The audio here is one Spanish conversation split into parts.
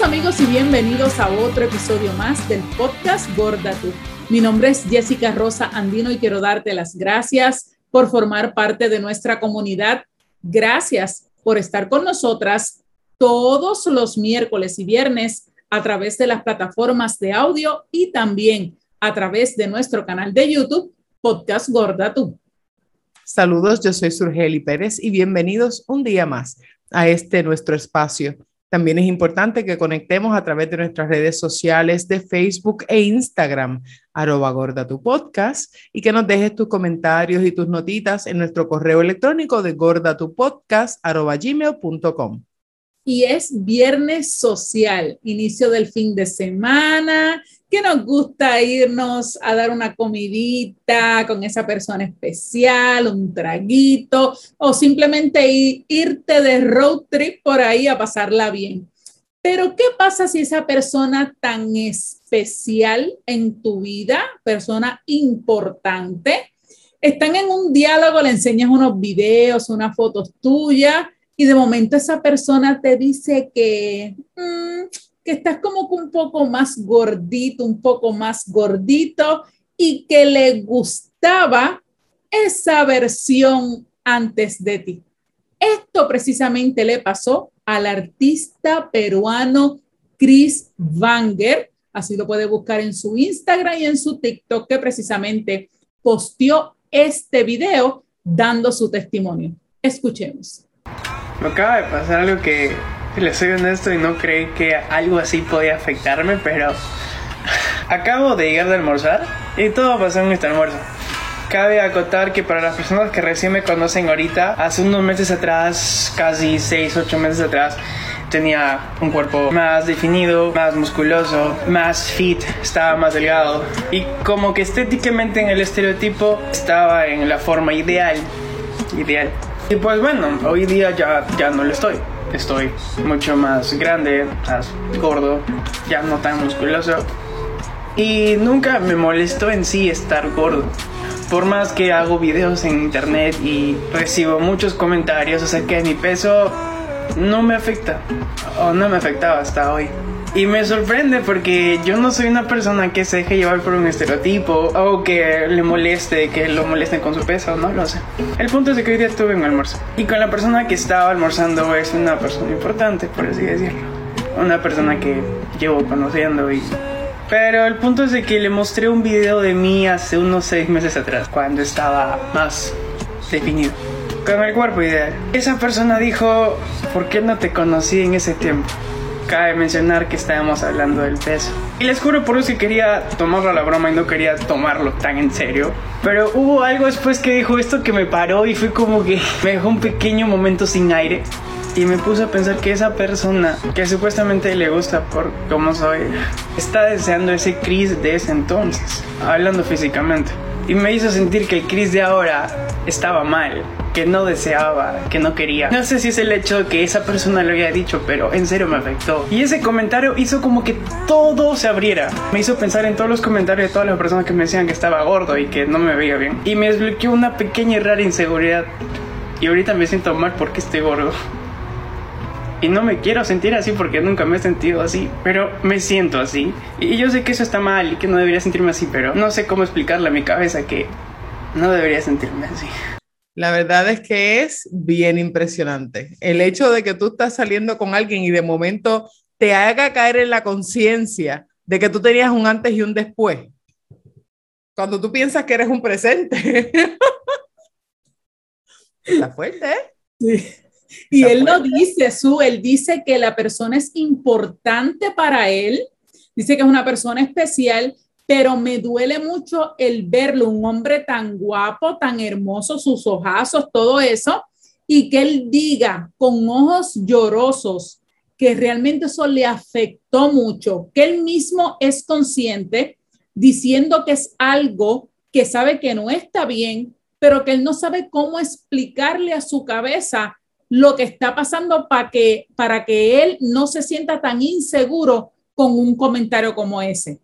Amigos y bienvenidos a otro episodio más del podcast Gorda Tú. Mi nombre es Jessica Rosa Andino y quiero darte las gracias por formar parte de nuestra comunidad. Gracias por estar con nosotras todos los miércoles y viernes a través de las plataformas de audio y también a través de nuestro canal de YouTube, Podcast Gorda Tú. Saludos, yo soy Surgeli Pérez y bienvenidos un día más a este nuestro espacio también es importante que conectemos a través de nuestras redes sociales de Facebook e Instagram, arroba gorda tu podcast, y que nos dejes tus comentarios y tus notitas en nuestro correo electrónico de gordatupodcast y es viernes social, inicio del fin de semana, que nos gusta irnos a dar una comidita con esa persona especial, un traguito o simplemente irte de road trip por ahí a pasarla bien. Pero ¿qué pasa si esa persona tan especial en tu vida, persona importante, están en un diálogo, le enseñas unos videos, unas fotos tuyas y de momento esa persona te dice que, mm, que estás como un poco más gordito, un poco más gordito y que le gustaba esa versión antes de ti. Esto precisamente le pasó al artista peruano Chris Vanger, así lo puede buscar en su Instagram y en su TikTok, que precisamente posteó este video dando su testimonio. Escuchemos. Me acaba de pasar algo que, le soy honesto y no creí que algo así podía afectarme, pero acabo de llegar de almorzar y todo pasó en este almuerzo. Cabe acotar que para las personas que recién me conocen ahorita, hace unos meses atrás, casi 6, 8 meses atrás, tenía un cuerpo más definido, más musculoso, más fit, estaba más delgado y como que estéticamente en el estereotipo estaba en la forma ideal, ideal. Y pues bueno, hoy día ya, ya no lo estoy. Estoy mucho más grande, más gordo, ya no tan musculoso. Y nunca me molestó en sí estar gordo. Por más que hago videos en internet y recibo muchos comentarios acerca de mi peso, no me afecta. O no me afectaba hasta hoy. Y me sorprende porque yo no soy una persona que se deje llevar por un estereotipo o que le moleste, que lo molesten con su peso, no lo sé. El punto es que hoy día tuve un almuerzo. Y con la persona que estaba almorzando es una persona importante, por así decirlo. Una persona que llevo conociendo y... Pero el punto es de que le mostré un video de mí hace unos seis meses atrás, cuando estaba más definido con el cuerpo ideal. Esa persona dijo, ¿por qué no te conocí en ese tiempo? Cabe mencionar que estábamos hablando del peso. Y les juro por eso que quería tomarlo a la broma y no quería tomarlo tan en serio. Pero hubo algo después que dijo esto que me paró y fue como que me dejó un pequeño momento sin aire. Y me puse a pensar que esa persona que supuestamente le gusta por cómo soy, está deseando ese Chris de ese entonces, hablando físicamente. Y me hizo sentir que el Chris de ahora estaba mal que no deseaba, que no quería. No sé si es el hecho de que esa persona lo había dicho, pero en serio me afectó. Y ese comentario hizo como que todo se abriera. Me hizo pensar en todos los comentarios de todas las personas que me decían que estaba gordo y que no me veía bien. Y me desbloqueó una pequeña y rara inseguridad. Y ahorita me siento mal porque estoy gordo. Y no me quiero sentir así porque nunca me he sentido así, pero me siento así. Y yo sé que eso está mal y que no debería sentirme así, pero no sé cómo explicarle a mi cabeza que no debería sentirme así. La verdad es que es bien impresionante. El hecho de que tú estás saliendo con alguien y de momento te haga caer en la conciencia de que tú tenías un antes y un después. Cuando tú piensas que eres un presente. Está fuerte, ¿eh? Sí. Y él lo dice, Su, él dice que la persona es importante para él, dice que es una persona especial pero me duele mucho el verlo, un hombre tan guapo, tan hermoso, sus ojazos, todo eso, y que él diga con ojos llorosos que realmente eso le afectó mucho, que él mismo es consciente diciendo que es algo que sabe que no está bien, pero que él no sabe cómo explicarle a su cabeza lo que está pasando para que, para que él no se sienta tan inseguro con un comentario como ese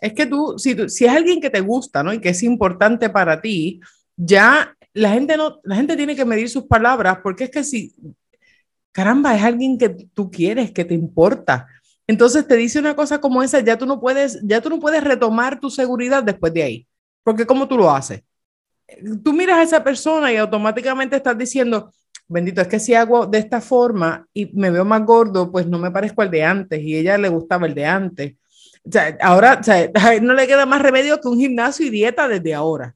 es que tú, si, si es alguien que te gusta, ¿no? Y que es importante para ti, ya la gente no, la gente tiene que medir sus palabras, porque es que si, caramba, es alguien que tú quieres, que te importa. Entonces te dice una cosa como esa, ya tú no puedes, ya tú no puedes retomar tu seguridad después de ahí. Porque ¿cómo tú lo haces? Tú miras a esa persona y automáticamente estás diciendo, bendito, es que si hago de esta forma y me veo más gordo, pues no me parezco al de antes y ella le gustaba el de antes. Ahora no le queda más remedio que un gimnasio y dieta desde ahora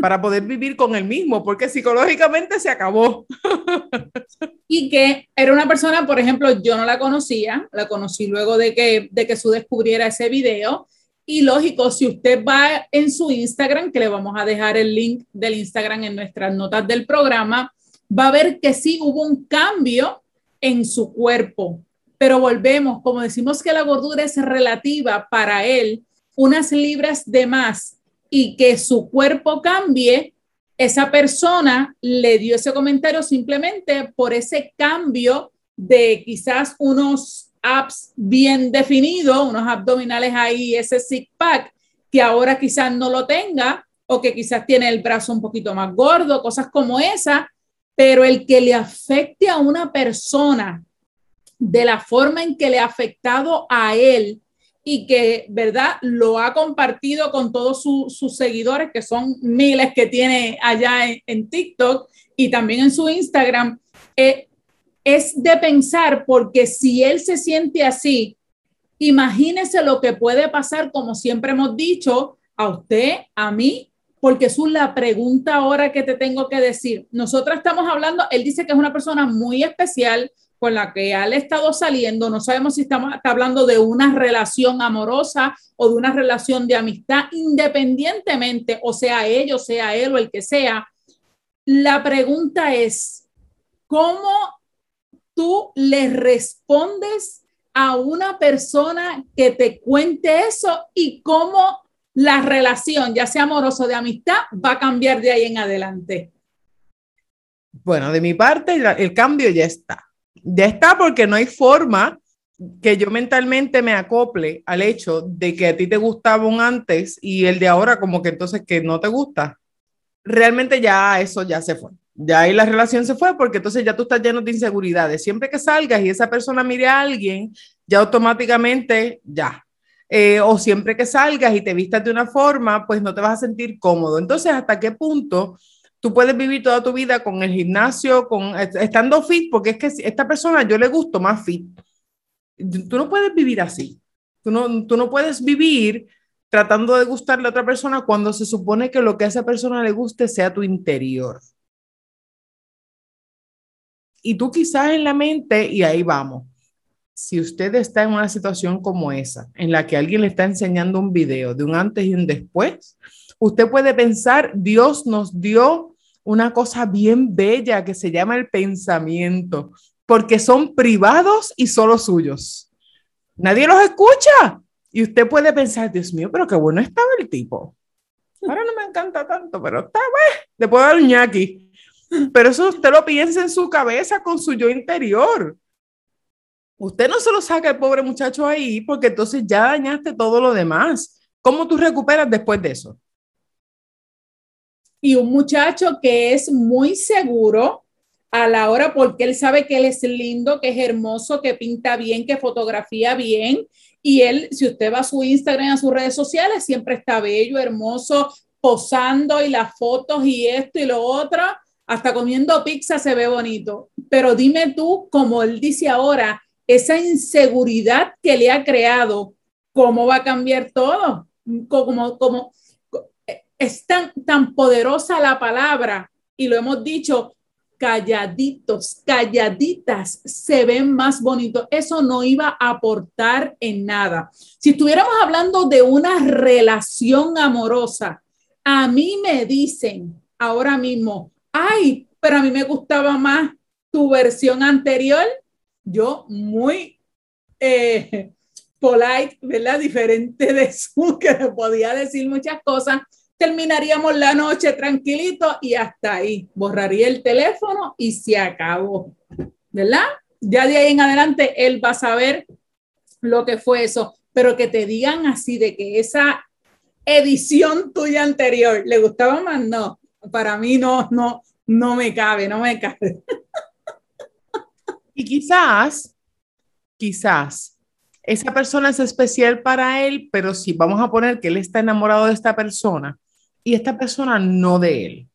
para poder vivir con el mismo, porque psicológicamente se acabó. y que era una persona, por ejemplo, yo no la conocía, la conocí luego de que, de que su descubriera ese video. Y lógico, si usted va en su Instagram, que le vamos a dejar el link del Instagram en nuestras notas del programa, va a ver que sí hubo un cambio en su cuerpo. Pero volvemos, como decimos que la gordura es relativa para él, unas libras de más y que su cuerpo cambie, esa persona le dio ese comentario simplemente por ese cambio de quizás unos abs bien definidos, unos abdominales ahí, ese six pack, que ahora quizás no lo tenga o que quizás tiene el brazo un poquito más gordo, cosas como esa, pero el que le afecte a una persona de la forma en que le ha afectado a él, y que, ¿verdad? Lo ha compartido con todos sus seguidores, que son miles que tiene allá en, TikTok y también en su Instagram. Eh, es de pensar, porque si él se siente así, imagínese lo que puede pasar, como siempre hemos dicho, a usted, a mí, porque es la pregunta ahora que te tengo que decir. Nosotros estamos hablando, él dice que es una persona muy especial, con la que ha estado saliendo, no sabemos si estamos hablando de una relación amorosa o de una relación de amistad, independientemente, o sea ellos, sea él o el que sea. La pregunta es, ¿cómo tú le respondes a una persona que te cuente eso y cómo la relación, ya sea amorosa o de amistad, va a cambiar de ahí en adelante? Bueno, de mi parte, el cambio ya está ya está porque no hay forma que yo mentalmente me acople al hecho de que a ti te gustaba un antes y el de ahora como que entonces que no te gusta. Realmente ya eso ya se fue. Ya ahí la relación se fue porque entonces ya tú estás lleno de inseguridades. Siempre que salgas y esa persona mire a alguien, ya automáticamente ya. Eh, o siempre que salgas y te vistas de una forma, pues no te vas a sentir cómodo. Entonces, ¿hasta qué punto tú puedes vivir toda tu vida con el gimnasio, con estando fit, porque es que esta persona yo le gusto más fit. Tú no puedes vivir así. Tú no, tú no puedes vivir tratando de gustarle a otra persona cuando se supone que lo que a esa persona le guste sea tu interior. Y tú quizás en la mente, y ahí vamos, si usted está en una situación como esa, en la que alguien le está enseñando un video de un antes y un después, usted puede pensar, Dios nos dio una cosa bien bella que se llama el pensamiento, porque son privados y solo suyos. Nadie los escucha. Y usted puede pensar, Dios mío, pero qué bueno estaba el tipo. Ahora no me encanta tanto, pero está bueno. Le puedo dar un ñaki. Pero eso usted lo piensa en su cabeza con su yo interior. Usted no se lo saca el pobre muchacho ahí porque entonces ya dañaste todo lo demás. ¿Cómo tú recuperas después de eso? Y un muchacho que es muy seguro a la hora porque él sabe que él es lindo, que es hermoso, que pinta bien, que fotografía bien. Y él, si usted va a su Instagram, a sus redes sociales, siempre está bello, hermoso, posando y las fotos y esto y lo otro, hasta comiendo pizza se ve bonito. Pero dime tú, como él dice ahora, esa inseguridad que le ha creado, ¿cómo va a cambiar todo? Como, como, es tan, tan poderosa la palabra y lo hemos dicho, calladitos, calladitas, se ven más bonitos. Eso no iba a aportar en nada. Si estuviéramos hablando de una relación amorosa, a mí me dicen ahora mismo, ay, pero a mí me gustaba más tu versión anterior. Yo muy eh, polite, ¿verdad? Diferente de su, que podía decir muchas cosas terminaríamos la noche tranquilito y hasta ahí. Borraría el teléfono y se acabó, ¿verdad? Ya de ahí en adelante él va a saber lo que fue eso, pero que te digan así de que esa edición tuya anterior le gustaba más, no, para mí no, no, no me cabe, no me cabe. Y quizás, quizás, esa persona es especial para él, pero si vamos a poner que él está enamorado de esta persona y esta persona no de él,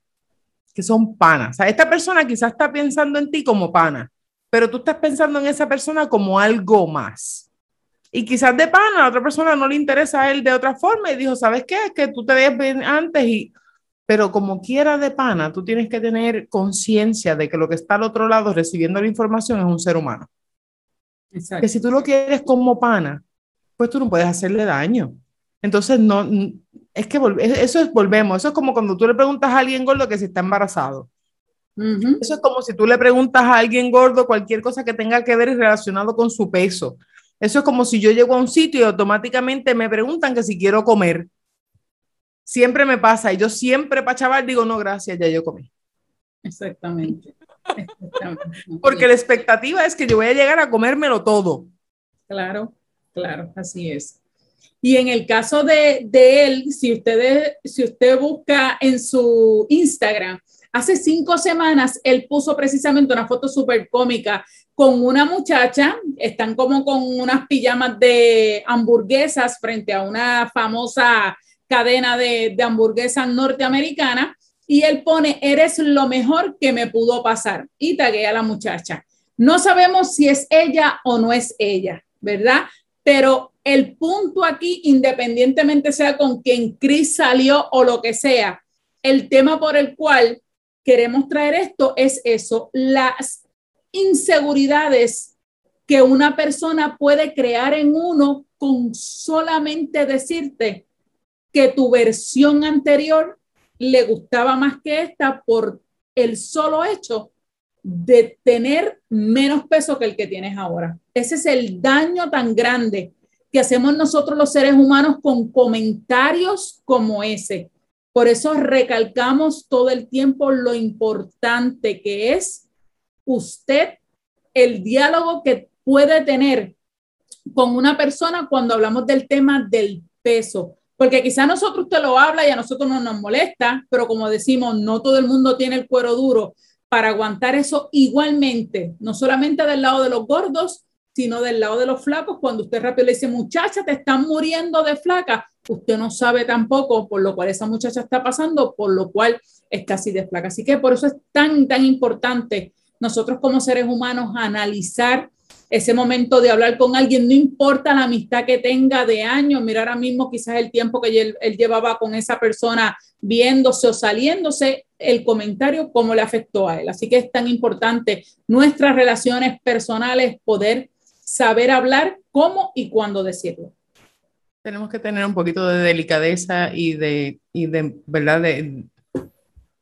que son panas. O sea, esta persona quizás está pensando en ti como pana, pero tú estás pensando en esa persona como algo más. Y quizás de pana, a la otra persona no le interesa a él de otra forma y dijo, ¿sabes qué? Es que tú te ves bien antes y... Pero como quiera de pana, tú tienes que tener conciencia de que lo que está al otro lado recibiendo la información es un ser humano. Exacto. Que si tú lo quieres como pana, pues tú no puedes hacerle daño. Entonces, no, es que eso es, volvemos, eso es como cuando tú le preguntas a alguien gordo que si está embarazado. Eso es como si tú le preguntas a alguien gordo cualquier cosa que tenga que ver relacionado con su peso. Eso es como si yo llego a un sitio y automáticamente me preguntan que si quiero comer. Siempre me pasa y yo siempre para chaval digo, no, gracias, ya yo comí. Exactamente. Porque la expectativa es que yo voy a llegar a comérmelo todo. Claro, claro, así es. Y en el caso de, de él, si, ustedes, si usted busca en su Instagram, hace cinco semanas él puso precisamente una foto súper cómica con una muchacha, están como con unas pijamas de hamburguesas frente a una famosa cadena de, de hamburguesas norteamericana y él pone, eres lo mejor que me pudo pasar y taguea a la muchacha. No sabemos si es ella o no es ella, ¿verdad? Pero el punto aquí, independientemente sea con quien Chris salió o lo que sea, el tema por el cual queremos traer esto es eso, las inseguridades que una persona puede crear en uno con solamente decirte que tu versión anterior le gustaba más que esta por el solo hecho de tener menos peso que el que tienes ahora. Ese es el daño tan grande que hacemos nosotros los seres humanos con comentarios como ese. Por eso recalcamos todo el tiempo lo importante que es usted el diálogo que puede tener con una persona cuando hablamos del tema del peso. Porque quizá nosotros te lo habla y a nosotros no nos molesta, pero como decimos, no todo el mundo tiene el cuero duro para aguantar eso igualmente, no solamente del lado de los gordos, sino del lado de los flacos. Cuando usted rápido le dice, muchacha, te están muriendo de flaca, usted no sabe tampoco por lo cual esa muchacha está pasando, por lo cual está así de flaca. Así que por eso es tan, tan importante nosotros como seres humanos analizar ese momento de hablar con alguien, no importa la amistad que tenga de años, mira ahora mismo quizás el tiempo que él, llevaba con esa persona viéndose o saliéndose, el comentario, cómo le afectó a él. Así que es tan importante nuestras relaciones personales, poder saber hablar cómo y cuándo decirlo. Tenemos que tener un poquito de delicadeza y de, y de ¿verdad? De,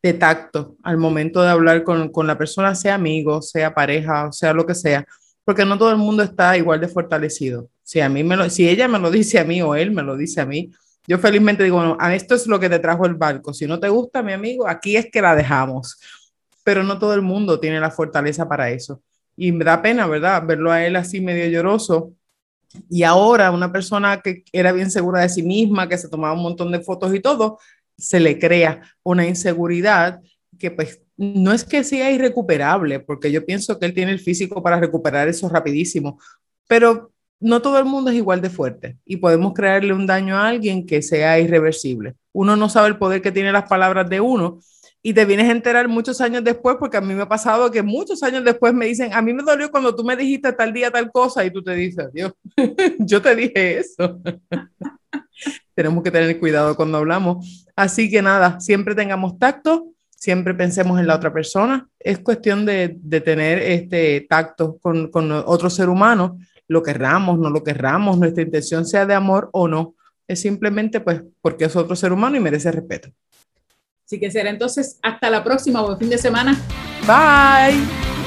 de tacto al momento de hablar con, con, la persona, sea amigo, sea pareja, sea lo que sea, porque no todo el mundo está igual de fortalecido. Si, a mí me lo, si ella me lo dice a mí o él me lo dice a mí, yo felizmente digo, a esto es lo que te trajo el barco. Si no te gusta, mi amigo, aquí es que la dejamos. Pero no todo el mundo tiene la fortaleza para eso. Y me da pena, ¿verdad? Verlo a él así medio lloroso. Y ahora una persona que era bien segura de sí misma, que se tomaba un montón de fotos y todo, se le crea una inseguridad que pues no es que sea irrecuperable, porque yo pienso que él tiene el físico para recuperar eso rapidísimo, pero no todo el mundo es igual de fuerte y podemos crearle un daño a alguien que sea irreversible. Uno no sabe el poder que tienen las palabras de uno y te vienes a enterar muchos años después, porque a mí me ha pasado que muchos años después me dicen, a mí me dolió cuando tú me dijiste tal día tal cosa y tú te dices, Dios, yo te dije eso. Tenemos que tener cuidado cuando hablamos. Así que nada, siempre tengamos tacto, siempre pensemos en la otra persona. Es cuestión de, de tener este tacto con, con otro ser humano, lo querramos, no lo querramos, nuestra intención sea de amor o no. Es simplemente pues porque es otro ser humano y merece respeto. Así que será entonces hasta la próxima, buen fin de semana. Bye.